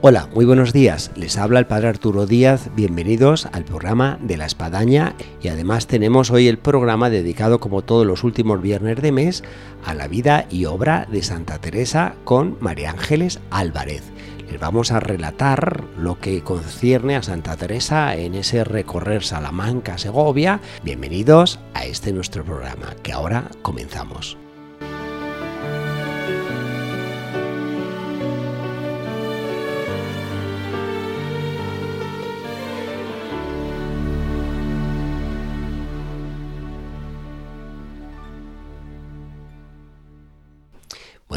Hola, muy buenos días. Les habla el Padre Arturo Díaz. Bienvenidos al programa de la Espadaña y además tenemos hoy el programa dedicado como todos los últimos viernes de mes a la vida y obra de Santa Teresa con María Ángeles Álvarez. Les vamos a relatar lo que concierne a Santa Teresa en ese recorrer Salamanca-Segovia. Bienvenidos a este nuestro programa que ahora comenzamos.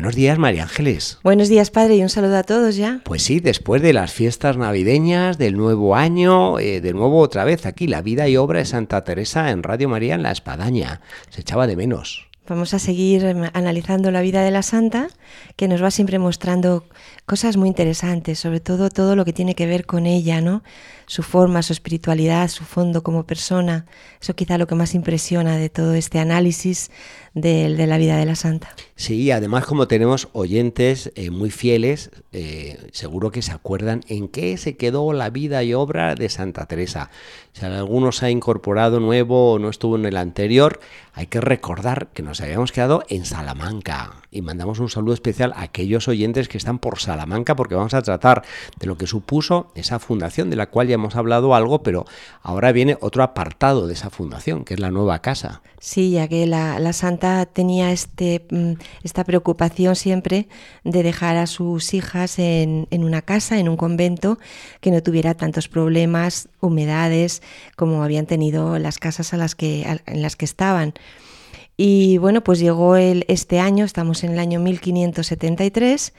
Buenos días, María Ángeles. Buenos días, padre, y un saludo a todos ya. Pues sí, después de las fiestas navideñas, del nuevo año, eh, de nuevo otra vez aquí, la vida y obra de Santa Teresa en Radio María en La Espadaña. Se echaba de menos. Vamos a seguir em, analizando la vida de la santa, que nos va siempre mostrando cosas muy interesantes, sobre todo todo lo que tiene que ver con ella, ¿no? Su forma, su espiritualidad, su fondo como persona. Eso quizá lo que más impresiona de todo este análisis de, la vida de la santa. Sí, además como tenemos oyentes eh, muy fieles, eh, seguro que se acuerdan en qué se quedó la vida y obra de Santa Teresa. Si alguno se ha incorporado nuevo o no estuvo en el anterior, hay que recordar que nos habíamos quedado en Salamanca. Y mandamos un saludo especial a aquellos oyentes que están por Salamanca porque vamos a tratar de lo que supuso esa fundación de la cual ya hemos hablado algo, pero ahora viene otro apartado de esa fundación, que es la nueva casa. Sí, ya que la, la santa tenía este, mm, esta preocupación siempre de dejar a sus hijas en, en una casa, en un convento, que no tuviera tantos problemas, humedades, como habían tenido las casas a las que, en las que estaban. Y bueno, pues llegó el, este año, estamos en el año 1573,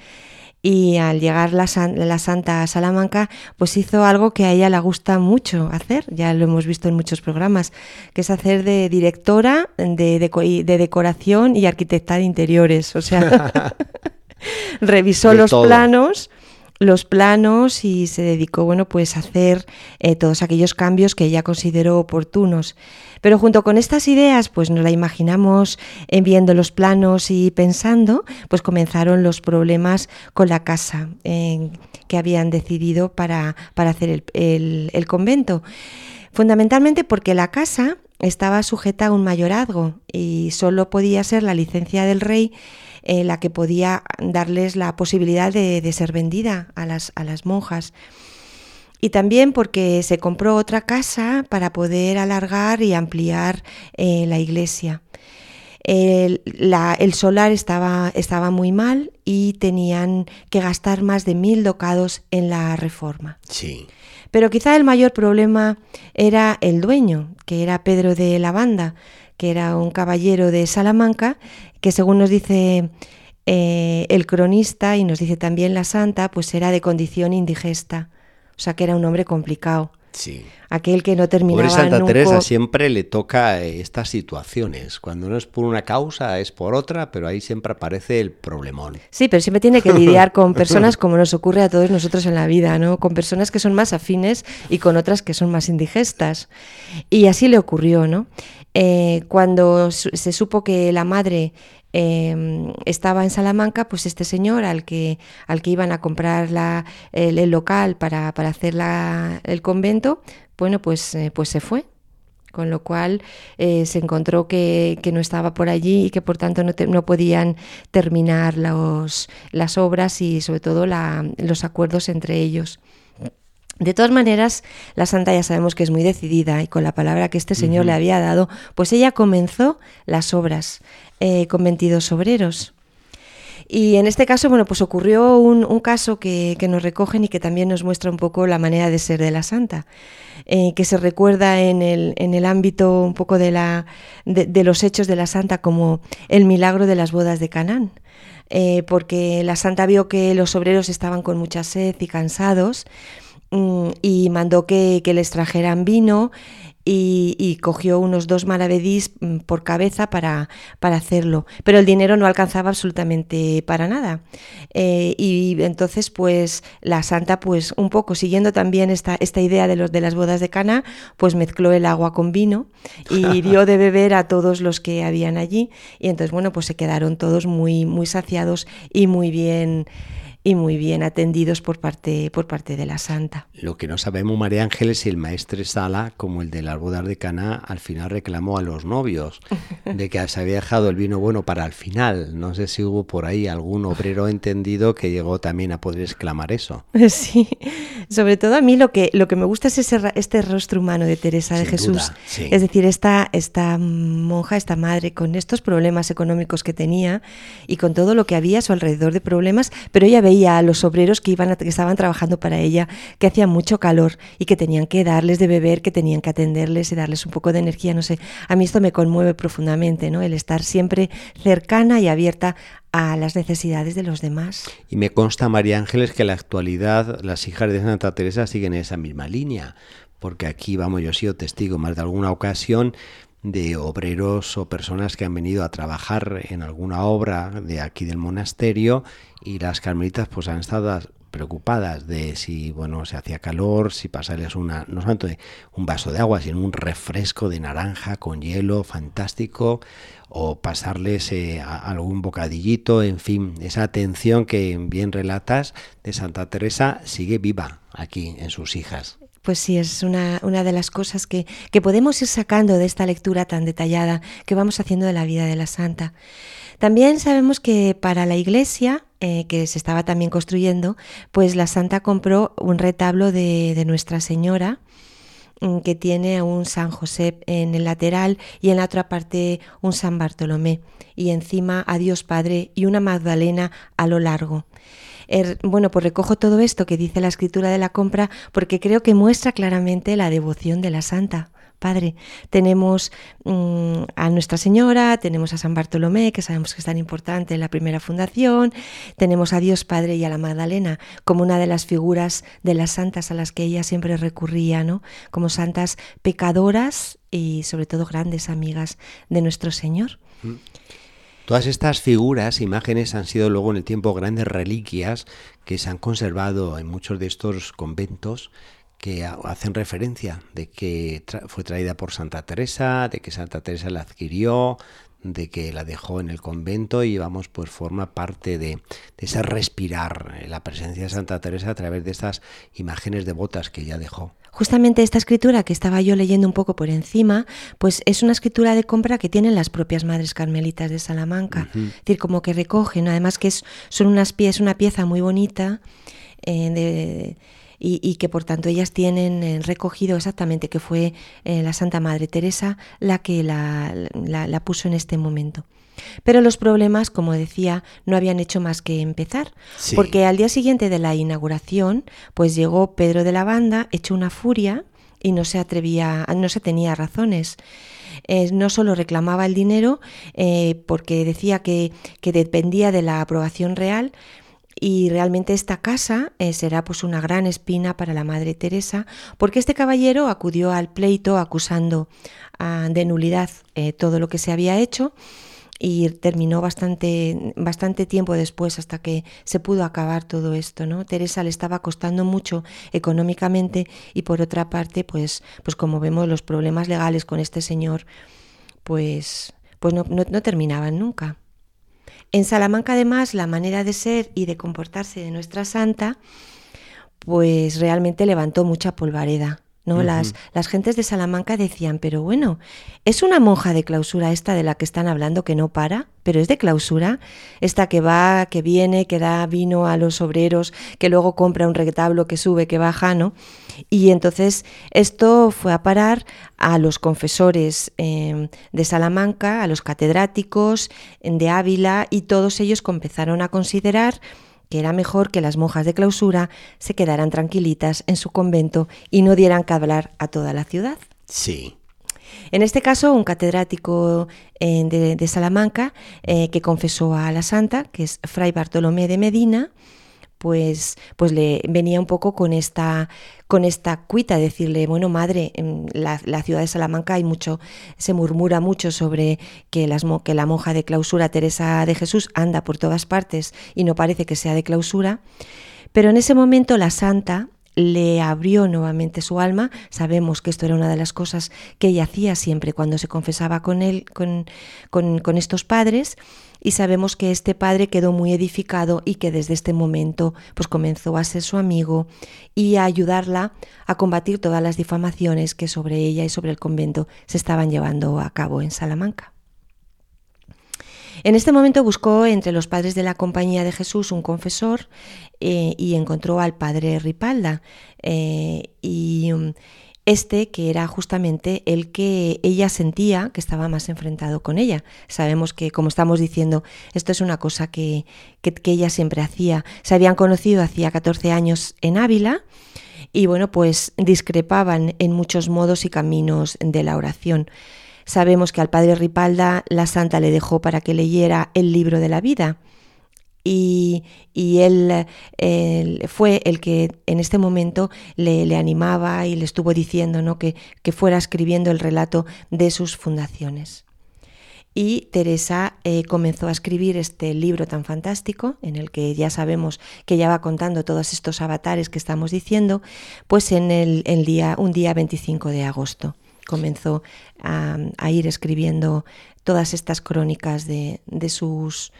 y al llegar la, la, Santa Salamanca, pues hizo algo que a ella le gusta mucho hacer, ya lo hemos visto en muchos programas, que es hacer de directora de, de, de decoración y arquitecta de interiores. O sea, revisó de los todo. planos los planos y se dedicó bueno pues a hacer eh, todos aquellos cambios que ella consideró oportunos. Pero junto con estas ideas pues nos la imaginamos en viendo los planos y pensando pues comenzaron los problemas con la casa eh, que habían decidido para, para hacer el, el, el convento. Fundamentalmente porque la casa estaba sujeta a un mayorazgo y solo podía ser la licencia del rey eh, la que podía darles la posibilidad de, de ser vendida a las, a las monjas y también porque se compró otra casa para poder alargar y ampliar eh, la iglesia. El, la, el, solar estaba, estaba muy mal y tenían que gastar más de mil docados en la reforma. Sí. Pero quizá el mayor problema era el dueño, que era Pedro de la Banda, que era un caballero de Salamanca, que según nos dice eh, el cronista y nos dice también la santa, pues era de condición indigesta, o sea que era un hombre complicado. Sí. Aquel que no terminaba Pobre Santa nunca... Teresa siempre le toca estas situaciones. Cuando no es por una causa, es por otra, pero ahí siempre aparece el problemón. Sí, pero siempre tiene que lidiar con personas como nos ocurre a todos nosotros en la vida, ¿no? Con personas que son más afines y con otras que son más indigestas. Y así le ocurrió, ¿no? Eh, cuando se supo que la madre eh, estaba en Salamanca, pues este señor al que, al que iban a comprar la, el, el, local para, para hacer la, el convento, bueno, pues, eh, pues se fue. Con lo cual eh, se encontró que, que, no estaba por allí y que por tanto no, te, no podían terminar los, las obras y sobre todo la, los acuerdos entre ellos. De todas maneras, la santa ya sabemos que es muy decidida y con la palabra que este señor uh -huh. le había dado, pues ella comenzó las obras eh, con 22 obreros. Y en este caso, bueno, pues ocurrió un, un caso que, que, nos recogen y que también nos muestra un poco la manera de ser de la santa, eh, que se recuerda en el, en el ámbito un poco de, la, de, de los hechos de la santa como el milagro de las bodas de Canaán. eh, porque la santa vio que los obreros estaban con mucha sed y cansados y mandó que, que les trajeran vino y, cogió unos dos maravedís mm, por cabeza para, para, hacerlo. Pero el dinero no alcanzaba absolutamente para nada. Eh, y entonces, pues, la santa, pues, un poco siguiendo también esta, esta idea de, los, de las bodas de Cana, pues mezcló el agua con vino y dio de beber a todos los que habían allí. Y entonces, bueno, pues se quedaron todos muy, muy saciados y muy bien y muy bien atendidos por parte, por parte de la santa. Lo que no sabemos, María Ángeles, si el maestre Sala, como el de las bodas de Cana, al final reclamó a los novios de que se había dejado el vino bueno para el final. No sé si hubo por ahí algún obrero entendido que llegó también a poder exclamar eso. Sí, sobre todo a mí lo que, lo que me gusta es ese, este rostro humano de Teresa de Jesús. Es decir, esta, esta monja, esta madre, con estos problemas económicos que tenía y con todo lo que había a su alrededor de problemas, pero ella veía a los obreros que, iban que estaban trabajando para ella, que hacía mucho calor y que tenían que darles de beber, que tenían que atenderles y darles un poco de energía, no sé. A mí esto me conmueve profundamente, ¿no? El estar siempre cercana y abierta a las necesidades de los demás. Y me consta, María Ángeles, que en la actualidad las hijas de Santa Teresa siguen en esa misma línea, porque aquí, vamos, yo he sido testigo más de alguna ocasión de obreros o personas que han venido a trabajar en alguna obra de aquí del monasterio y las carmelitas pues han estado preocupadas de si bueno se hacía calor, si pasarles una no solamente un vaso de agua, sino un refresco de naranja con hielo fantástico o pasarles eh, algún bocadillito, en fin, esa atención que bien relatas de Santa Teresa sigue viva aquí en sus hijas. Pues sí, es una, una de las cosas que, que, podemos ir sacando de esta lectura tan detallada que vamos haciendo de la vida de la santa. También sabemos que para la iglesia, eh, que se estaba también construyendo, pues la santa compró un retablo de, de Nuestra Señora mm, que tiene un San José en el lateral y en la otra parte un San Bartolomé y encima a Dios Padre y una Magdalena a lo largo. Er, bueno, pues recojo todo esto que dice la escritura de la compra porque creo que muestra claramente la devoción de la santa. Padre. Tenemos mm, a Nuestra Señora, tenemos a San Bartolomé, que sabemos que es tan importante en la primera fundación, tenemos a Dios Padre y a la Magdalena como una de las figuras de las santas a las que ella siempre recurría, ¿no? Como santas pecadoras y sobre todo grandes amigas de nuestro Señor. Mm. Todas estas figuras, imágenes, han sido luego en el tiempo grandes reliquias que se han conservado en muchos de estos conventos que hacen referencia de que fue traída por Santa Teresa, de que Santa Teresa la adquirió, de que la dejó en el convento y vamos, pues forma parte de, de ese respirar eh, la presencia de Santa Teresa a través de estas imágenes devotas que ella dejó. Justamente esta escritura que estaba yo leyendo un poco por encima, pues es una escritura de compra que tienen las propias madres carmelitas de Salamanca. Es decir, como que recogen, además que es, son unas es una pieza muy bonita eh, y, que por tanto ellas tienen eh, recogido exactamente que fue eh, la Santa Madre Teresa la que la, la puso en este momento. Pero los problemas, como decía, no habían hecho más que empezar, porque al día siguiente de la inauguración, pues llegó Pedro de la Banda, hecho una furia y no se atrevía, no se tenía razones. Eh, no solo reclamaba el dinero eh, porque decía que, que, dependía de la aprobación real, y realmente esta casa eh, será pues una gran espina para la Madre Teresa, porque este caballero acudió al pleito acusando ah, de nulidad todo lo que se había hecho y terminó bastante, bastante tiempo después hasta que se pudo acabar todo esto, ¿no? Teresa le estaba costando mucho económicamente y por otra parte, pues, pues como vemos los problemas legales con este señor, pues, pues no, no, no terminaban nunca. En Salamanca además la manera de ser y de comportarse de nuestra santa pues realmente levantó mucha polvareda. ¿No? las, las gentes de Salamanca decían, pero bueno, es una monja de clausura esta de la que están hablando que no para, pero es de clausura, esta que va, que viene, que da vino a los obreros, que luego compra un retablo que sube, que baja, ¿no? Y entonces esto fue a parar a los confesores em, de Salamanca, a los catedráticos de Ávila, y todos ellos empezaron a considerar que era mejor que las monjas de clausura se quedaran tranquilitas en su convento y no dieran que hablar a toda la ciudad. Sí. En este caso, un catedrático eh, de, Salamanca eh, que confesó a la santa, que es Fray Bartolomé de Medina, pues, pues le venía un poco con esta, con esta cuita, decirle, bueno, madre, en la, ciudad de Salamanca hay mucho, se murmura mucho sobre que, las, que la monja de clausura Teresa de Jesús anda por todas partes y no parece que sea de clausura. Pero en ese momento la santa le abrió nuevamente su alma. Sabemos que esto era una de las cosas que ella hacía siempre cuando se confesaba con él, con, con, estos padres, y sabemos que este padre quedó muy edificado y que desde este momento pues comenzó a ser su amigo y a ayudarla a combatir todas las difamaciones que sobre ella y sobre el convento se estaban llevando a cabo en Salamanca. En este momento buscó entre los padres de la Compañía de Jesús un confesor eh, y encontró al padre Ripalda. Eh, y um, este que era justamente el que ella sentía que estaba más enfrentado con ella. Sabemos que, como estamos diciendo, esto es una cosa que, que, que ella siempre hacía. Se habían conocido hacía 14 años en Ávila y bueno, pues discrepaban en muchos modos y caminos de la oración. Sabemos que al padre Ripalda la santa le dejó para que leyera el libro de la vida. Y, él, fue el que en este momento le, animaba y le estuvo diciendo ¿no? que, que, fuera escribiendo el relato de sus fundaciones. Y Teresa eh, comenzó a escribir este libro tan fantástico, en el que ya sabemos que ya va contando todos estos avatares que estamos diciendo, pues en el, el día, un día 25 de agosto comenzó a, ir escribiendo todas estas crónicas de, sus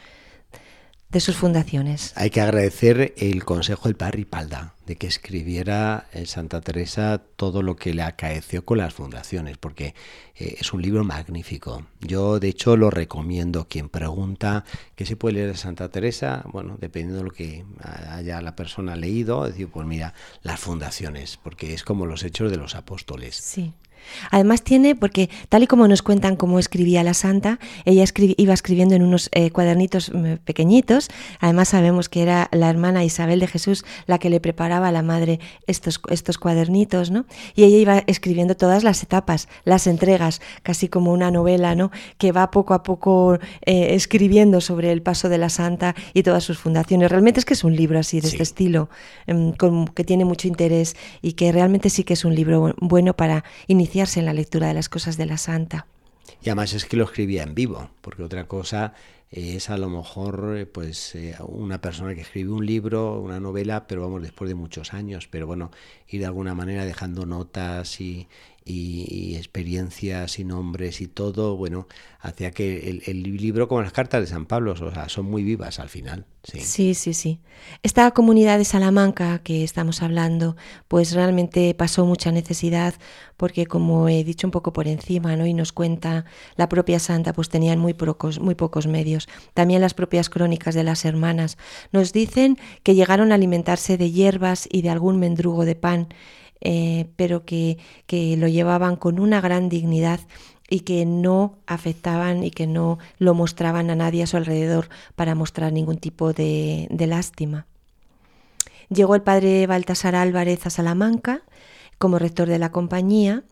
de sus fundaciones. Hay que agradecer el consejo del padre Ripalda de que escribiera en Santa Teresa todo lo que le acaeció con las fundaciones, porque eh, es un libro magnífico. Yo, de hecho, lo recomiendo. Quien pregunta qué se puede leer de Santa Teresa, bueno, dependiendo de lo que haya la persona leído, decir, pues mira, las fundaciones, porque es como los hechos de los apóstoles. Sí. Además tiene, porque tal y como nos cuentan cómo escribía la santa, ella iba escribiendo en unos eh, cuadernitos mm, pequeñitos. Además sabemos que era la hermana Isabel de Jesús la que le preparaba a la madre estos, estos cuadernitos, ¿no? Y ella iba escribiendo todas las etapas, las entregas, casi como una novela, ¿no? Que va poco a poco eh, escribiendo sobre el paso de la santa y todas sus fundaciones. Realmente es que es un libro así, de este estilo, em, que tiene mucho interés y que realmente sí que es un libro bueno para iniciar en la lectura de las cosas de la santa. Y además es que lo escribía en vivo, porque otra cosa es a lo mejor eh, pues eh, una persona que escribe un libro, una novela, pero vamos después de muchos años, pero bueno, ir de alguna manera dejando notas y, y, experiencias y nombres y todo, bueno, hacía que el, libro, como las cartas de San Pablo, son muy vivas al final. Sí. sí, sí, sí. Esta comunidad de Salamanca que estamos hablando, pues realmente pasó mucha necesidad porque como he dicho un poco por encima, ¿no? Y nos cuenta la propia santa, pues tenían muy pocos, muy pocos medios. También las propias crónicas de las hermanas nos dicen que llegaron a alimentarse de hierbas y de algún mendrugo de pan eh, pero que, lo llevaban con una gran dignidad y que no afectaban y que no lo mostraban a nadie a su alrededor para mostrar ningún tipo de, lástima. Llegó el padre Baltasar Álvarez a Salamanca como rector de la compañía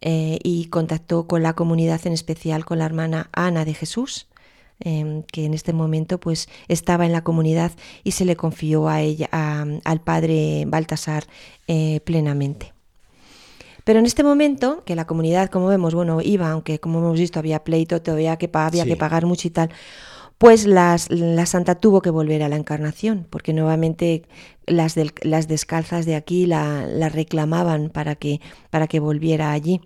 eh, y contactó con la comunidad, en especial con la hermana Ana de Jesús, Em, que en este momento pues estaba en la comunidad y se le confió a ella, al padre Baltasar eh, plenamente. Pero en este momento, que la comunidad, como vemos, bueno, iba, aunque como hemos visto había pleito, todavía que, había que pagar mucho y tal, pues las, la santa tuvo que volver a la encarnación, porque nuevamente las, las descalzas de aquí la, la reclamaban para que, para que volviera allí.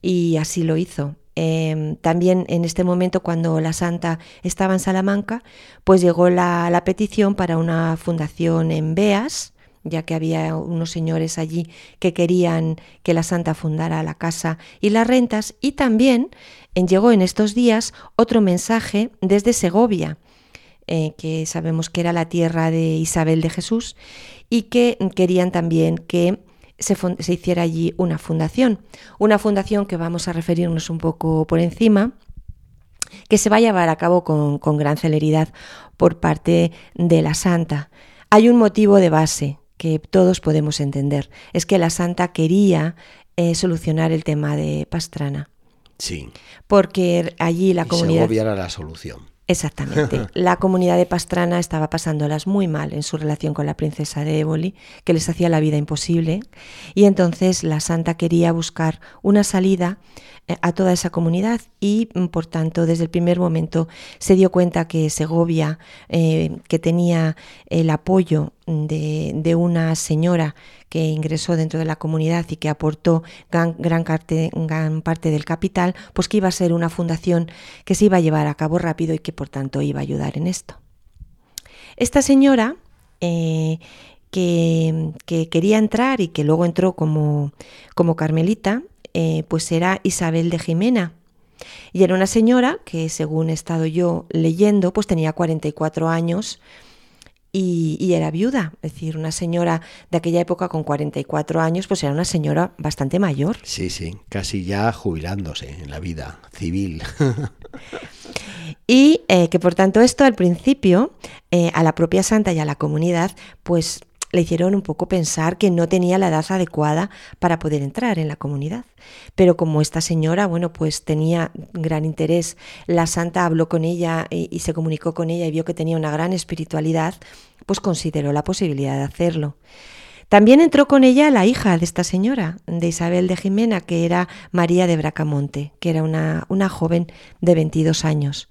Y así lo hizo. Em, también en este momento, cuando la santa estaba en Salamanca, pues llegó la, petición para una fundación en Beas, ya que había unos señores allí que querían que la santa fundara la casa y las rentas, y también llegó en estos días otro mensaje desde Segovia, eh, que sabemos que era la tierra de Isabel de Jesús, y que querían también que se, hiciera allí una fundación. Una fundación que vamos a referirnos un poco por encima, que se va a llevar a cabo con, gran celeridad por parte de la Santa. Hay un motivo de base que todos podemos entender, es que la Santa quería eh, solucionar el tema de Pastrana. Sí. Porque allí la y comunidad... Era la solución. Exactamente. La comunidad de Pastrana estaba pasándolas muy mal en su relación con la princesa de Éboli, que les hacía la vida imposible, y entonces la santa quería buscar una salida eh, a toda esa comunidad y, mm, por tanto, desde el primer momento se dio cuenta que Segovia, eh, que tenía el apoyo de, una señora que ingresó dentro de la comunidad y que aportó gran, parte, del capital, pues que iba a ser una fundación que se iba a llevar a cabo rápido y que, por tanto, iba a ayudar en esto. Esta señora... Eh, que, que, quería entrar y que luego entró como, como carmelita, eh, pues era Isabel de Jimena. Y era una señora que, según he estado yo leyendo, pues tenía 44 años y, y, era viuda. Es decir, una señora de aquella época con 44 años, pues era una señora bastante mayor. Sí, sí, casi ya jubilándose en la vida civil. y eh, que por tanto esto al principio eh, a la propia santa y a la comunidad, pues le hicieron un poco pensar que no tenía la edad adecuada para poder entrar en la comunidad. Pero como esta señora, bueno, pues tenía gran interés, la santa habló con ella y, se comunicó con ella y vio que tenía una gran espiritualidad, pues consideró la posibilidad de hacerlo. También entró con ella la hija de esta señora, de Isabel de Jimena, que era María de Bracamonte, que era una, una joven de 22 años.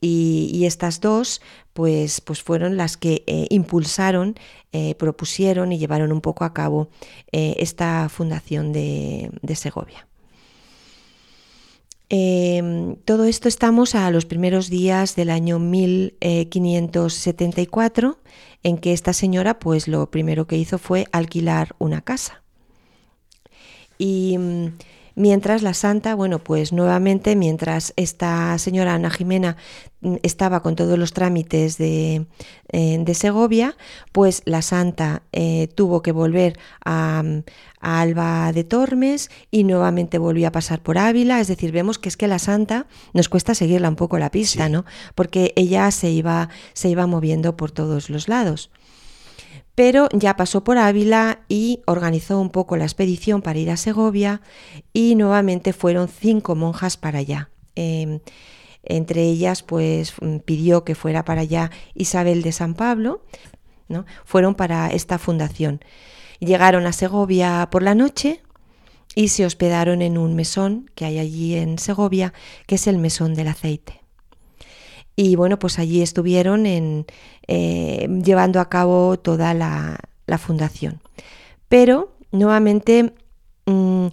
Y, estas dos pues, pues fueron las que eh, impulsaron, eh, propusieron y llevaron un poco a cabo eh, esta fundación de, de Segovia. Eh, todo esto estamos a los primeros días del año 1574, en que esta señora, pues lo primero que hizo fue alquilar una casa. Y Mientras la santa, bueno, pues nuevamente, mientras esta señora Ana Jimena mm, estaba con todos los trámites de, eh, de Segovia, pues la santa eh, tuvo que volver a, a, Alba de Tormes y nuevamente volvió a pasar por Ávila. Es decir, vemos que es que la santa nos cuesta seguirla un poco la pista, sí. ¿no? Porque ella se iba, se iba moviendo por todos los lados pero ya pasó por Ávila y organizó un poco la expedición para ir a Segovia y nuevamente fueron cinco monjas para allá. Eh, entre ellas, pues mm, pidió que fuera para allá Isabel de San Pablo, ¿no? fueron para esta fundación. Llegaron a Segovia por la noche y se hospedaron en un mesón que hay allí en Segovia, que es el mesón del aceite. Y bueno, pues allí estuvieron eh, llevando a cabo toda la, fundación. Pero nuevamente mmm,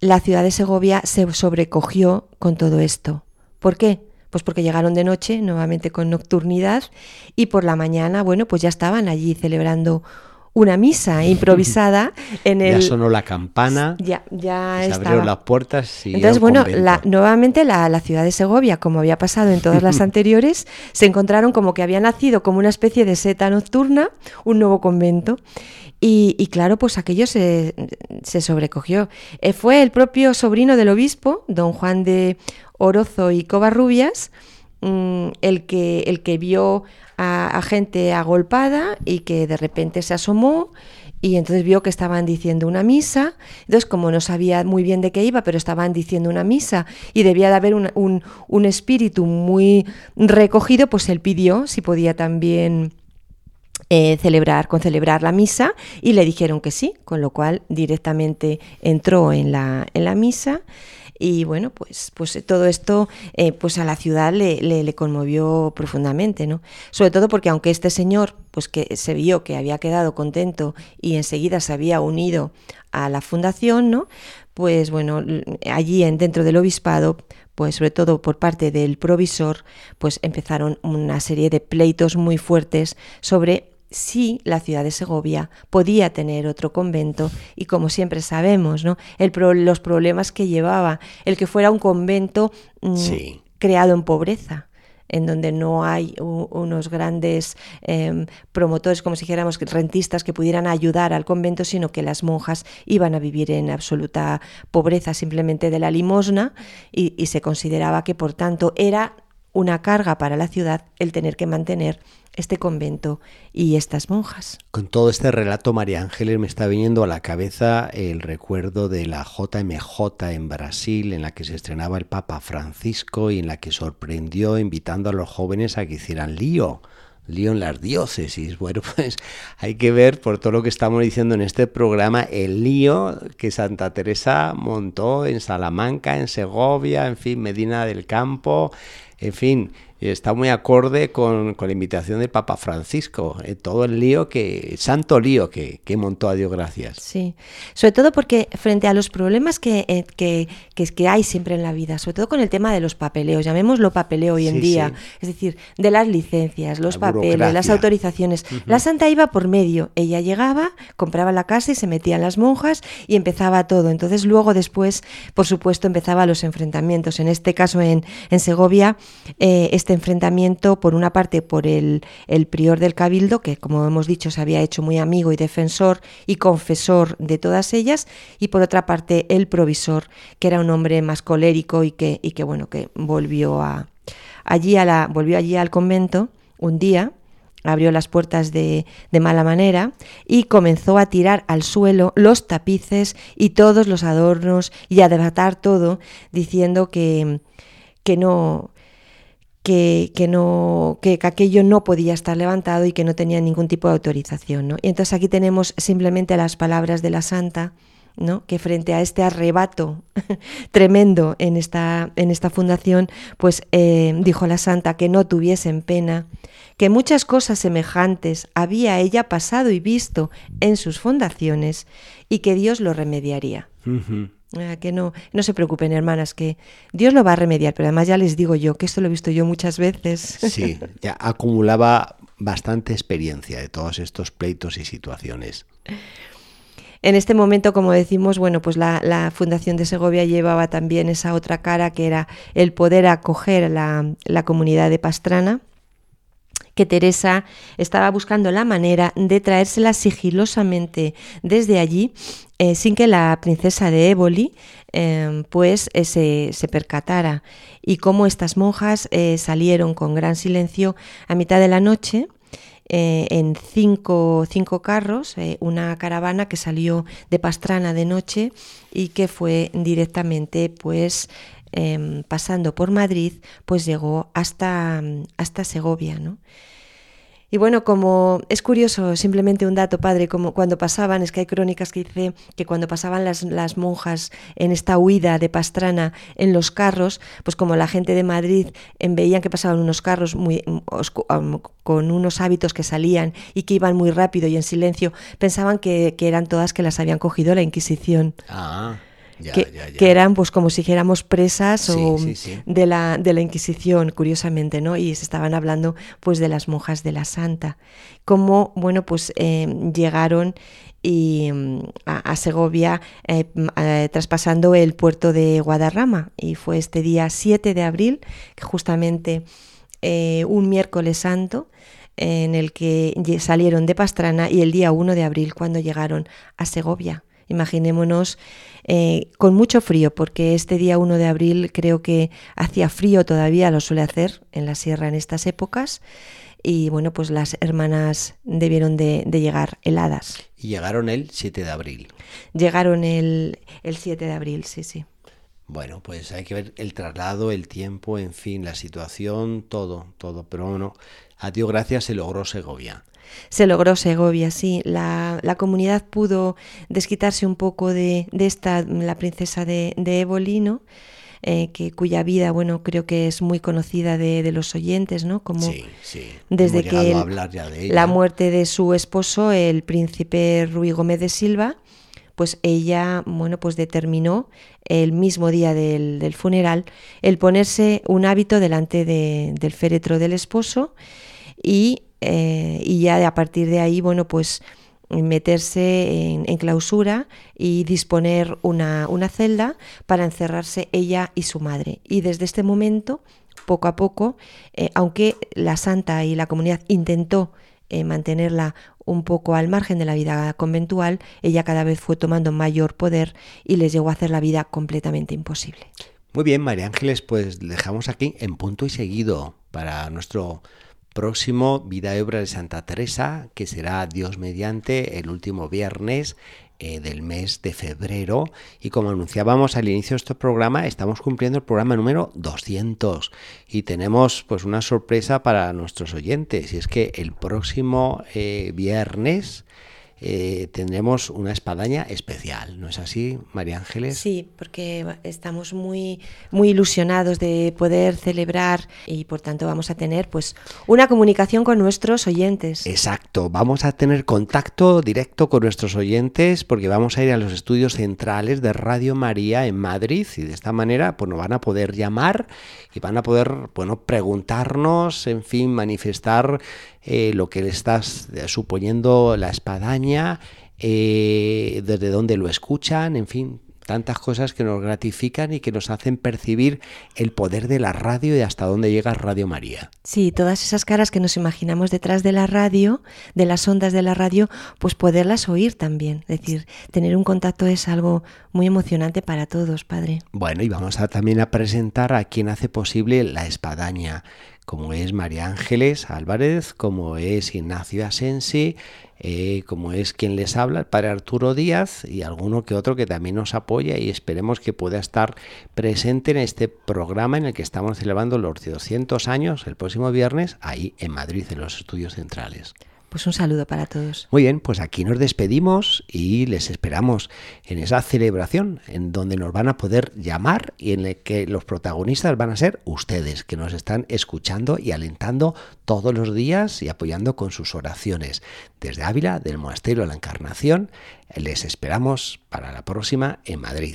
la ciudad de Segovia se sobrecogió con todo esto. ¿Por qué? Pues porque llegaron de noche, nuevamente con nocturnidad, y por la mañana, bueno, pues ya estaban allí celebrando una misa improvisada en el... Ya sonó la campana, ya, ya se estaba. abrieron las puertas y Entonces, bueno, la, nuevamente la, la, ciudad de Segovia, como había pasado en todas las anteriores, se encontraron como que había nacido como una especie de seta nocturna, un nuevo convento. Y, y, claro, pues aquello se, se sobrecogió. Eh, fue el propio sobrino del obispo, don Juan de Orozo y Covarrubias, mmm, el, que, el que vio a, a, gente agolpada y que de repente se asomó y entonces vio que estaban diciendo una misa. Entonces, como no sabía muy bien de qué iba, pero estaban diciendo una misa y debía de haber un, un, un espíritu muy recogido, pues él pidió si podía también eh, celebrar, con celebrar la misa y le dijeron que sí, con lo cual directamente entró en la, en la misa y bueno, pues, pues todo esto eh, pues a la ciudad le, le, conmovió profundamente, ¿no? Sobre todo porque aunque este señor, pues que se vio que había quedado contento y enseguida se había unido a la fundación, ¿no? Pues bueno, allí en, dentro del obispado, pues sobre todo por parte del provisor, pues empezaron una serie de pleitos muy fuertes sobre si la ciudad de Segovia podía tener otro convento y como siempre sabemos, ¿no? El pro, los problemas que llevaba el que fuera un convento sí. creado en pobreza en donde no hay unos grandes eh, promotores, como si dijéramos, rentistas que pudieran ayudar al convento, sino que las monjas iban a vivir en absoluta pobreza simplemente de la limosna y, y se consideraba que, por tanto, era una carga para la ciudad el tener que mantener este convento y estas monjas. Con todo este relato, María Ángeles, me está viniendo a la cabeza el recuerdo de la JMJ en Brasil, en la que se estrenaba el Papa Francisco y en la que sorprendió invitando a los jóvenes a que hicieran lío lío en las diócesis. Bueno, pues hay que ver por todo lo que estamos diciendo en este programa el lío que Santa Teresa montó en Salamanca, en Segovia, en fin, Medina del Campo, en fin, está muy acorde con, la invitación del Papa Francisco, eh, todo el lío que, santo lío que, montó a Dios gracias. Sí, sobre todo porque frente a los problemas que, eh, que, que, hay siempre en la vida, sobre todo con el tema de los papeleos, llamémoslo papeleo hoy en día, es decir, de las licencias, los papeles, las autorizaciones, la santa iba por medio, ella llegaba, compraba la casa y se metían las monjas y empezaba todo. Entonces luego después, por supuesto, empezaba los enfrentamientos. En este caso en, en Segovia, eh, este enfrentamiento, por una parte, por el, el prior del cabildo, que como hemos dicho se había hecho muy amigo y defensor y confesor de todas ellas, y por otra parte el provisor, que era un hombre más colérico y que, y que bueno, que volvió a allí a la, volvió allí al convento un día abrió las puertas de, de, mala manera y comenzó a tirar al suelo los tapices y todos los adornos y a debatar todo, diciendo que, que no, que, que, no, que, aquello no podía estar levantado y que no tenía ningún tipo de autorización. ¿no? Y entonces aquí tenemos simplemente las palabras de la santa, ¿no? que frente a este arrebato tremendo en esta, en esta fundación, pues eh, dijo la santa que no tuviesen pena, que muchas cosas semejantes había ella pasado y visto en sus fundaciones y que Dios lo remediaría. Que no, no se preocupen, hermanas, que Dios lo va a remediar, pero además ya les digo yo, que esto lo he visto yo muchas veces. Sí, ya acumulaba bastante experiencia de todos estos pleitos y situaciones. En este momento, como decimos, bueno, pues la, la, Fundación de Segovia llevaba también esa otra cara que era el poder acoger la, la comunidad de Pastrana que Teresa estaba buscando la manera de traérsela sigilosamente desde allí eh, sin que la princesa de Éboli em, pues eh, se, percatara y cómo estas monjas eh, salieron con gran silencio a mitad de la noche en cinco, cinco carros, una caravana que salió de Pastrana de noche y que fue directamente pues Em, pasando por Madrid, pues llegó hasta, hasta Segovia, ¿no? Y bueno, como es curioso, simplemente un dato, padre, como cuando pasaban, es que hay crónicas que dice que cuando pasaban las, las, monjas en esta huida de Pastrana en los carros, pues como la gente de Madrid en, veían que pasaban unos carros muy, con unos hábitos que salían y que iban muy rápido y en silencio, pensaban que, que eran todas que las habían cogido la Inquisición. Ah que, eran pues como si dijéramos presas o De, la, de la Inquisición, curiosamente, ¿no? Y se estaban hablando pues de las monjas de la Santa, como, bueno, pues eh, llegaron y, mm, a, Segovia eh, mm, traspasando el puerto de Guadarrama y fue este día 7 de abril, justamente eh, un miércoles santo, en el que salieron de Pastrana y el día 1 de abril cuando llegaron a Segovia. Imaginémonos eh, con mucho frío, porque este día 1 de abril creo que hacía frío todavía, lo suele hacer en la sierra en estas épocas. Y bueno, pues las hermanas debieron de, llegar heladas. Y llegaron el 7 de abril. Llegaron el, el 7 de abril, sí, sí. Bueno, pues hay que ver el traslado, el tiempo, en fin, la situación, todo, todo. Pero bueno, a Dios gracias se logró Segovia. Se logró Segovia, sí. La, la comunidad pudo desquitarse un poco de, de esta, la princesa de, de Éboli, eh, que, cuya vida, bueno, creo que es muy conocida de, de los oyentes, ¿no? Como sí, sí. desde que la muerte de su esposo, el príncipe Ruy Gómez de Silva, pues ella, bueno, pues determinó el mismo día del, del funeral el ponerse un hábito delante de, del féretro del esposo y eh, y ya a partir de ahí, bueno, pues meterse en, clausura y disponer una, celda para encerrarse ella y su madre. Y desde este momento, poco a poco, eh, aunque la santa y la comunidad intentó eh, mantenerla un poco al margen de la vida conventual, ella cada vez fue tomando mayor poder y les llegó a hacer la vida completamente imposible. Muy bien, María Ángeles, pues dejamos aquí en punto y seguido para nuestro próximo Vida y Obra de Santa Teresa, que será Dios mediante el último viernes eh, del mes de febrero. Y como anunciábamos al inicio de este programa, estamos cumpliendo el programa número 200 y tenemos pues una sorpresa para nuestros oyentes. Y es que el próximo eh, viernes eh, tendremos una espadaña especial, ¿no es así, María Ángeles? Sí, porque estamos muy, muy ilusionados de poder celebrar y por tanto vamos a tener pues una comunicación con nuestros oyentes. Exacto, vamos a tener contacto directo con nuestros oyentes porque vamos a ir a los estudios centrales de Radio María en Madrid y de esta manera pues nos van a poder llamar y van a poder, bueno, preguntarnos, en fin, manifestar eh, lo que le estás eh, suponiendo la espadaña, eh, desde dónde lo escuchan, en fin, tantas cosas que nos gratifican y que nos hacen percibir el poder de la radio y hasta dónde llega Radio María. Sí, todas esas caras que nos imaginamos detrás de la radio, de las ondas de la radio, pues poderlas oír también. Es decir, tener un contacto es algo muy emocionante para todos, Padre. Bueno, y vamos a también a presentar a quien hace posible la espadaña como es María Ángeles Álvarez, como es Ignacio Asensi, eh, como es quien les habla, el padre Arturo Díaz y alguno que otro que también nos apoya y esperemos que pueda estar presente en este programa en el que estamos celebrando los 200 años el próximo viernes ahí en Madrid, en los estudios centrales. Pues un saludo para todos. Muy bien, pues aquí nos despedimos y les esperamos en esa celebración en donde nos van a poder llamar y en el que los protagonistas van a ser ustedes, que nos están escuchando y alentando todos los días y apoyando con sus oraciones. Desde Ávila, del Monasterio de la Encarnación, les esperamos para la próxima en Madrid.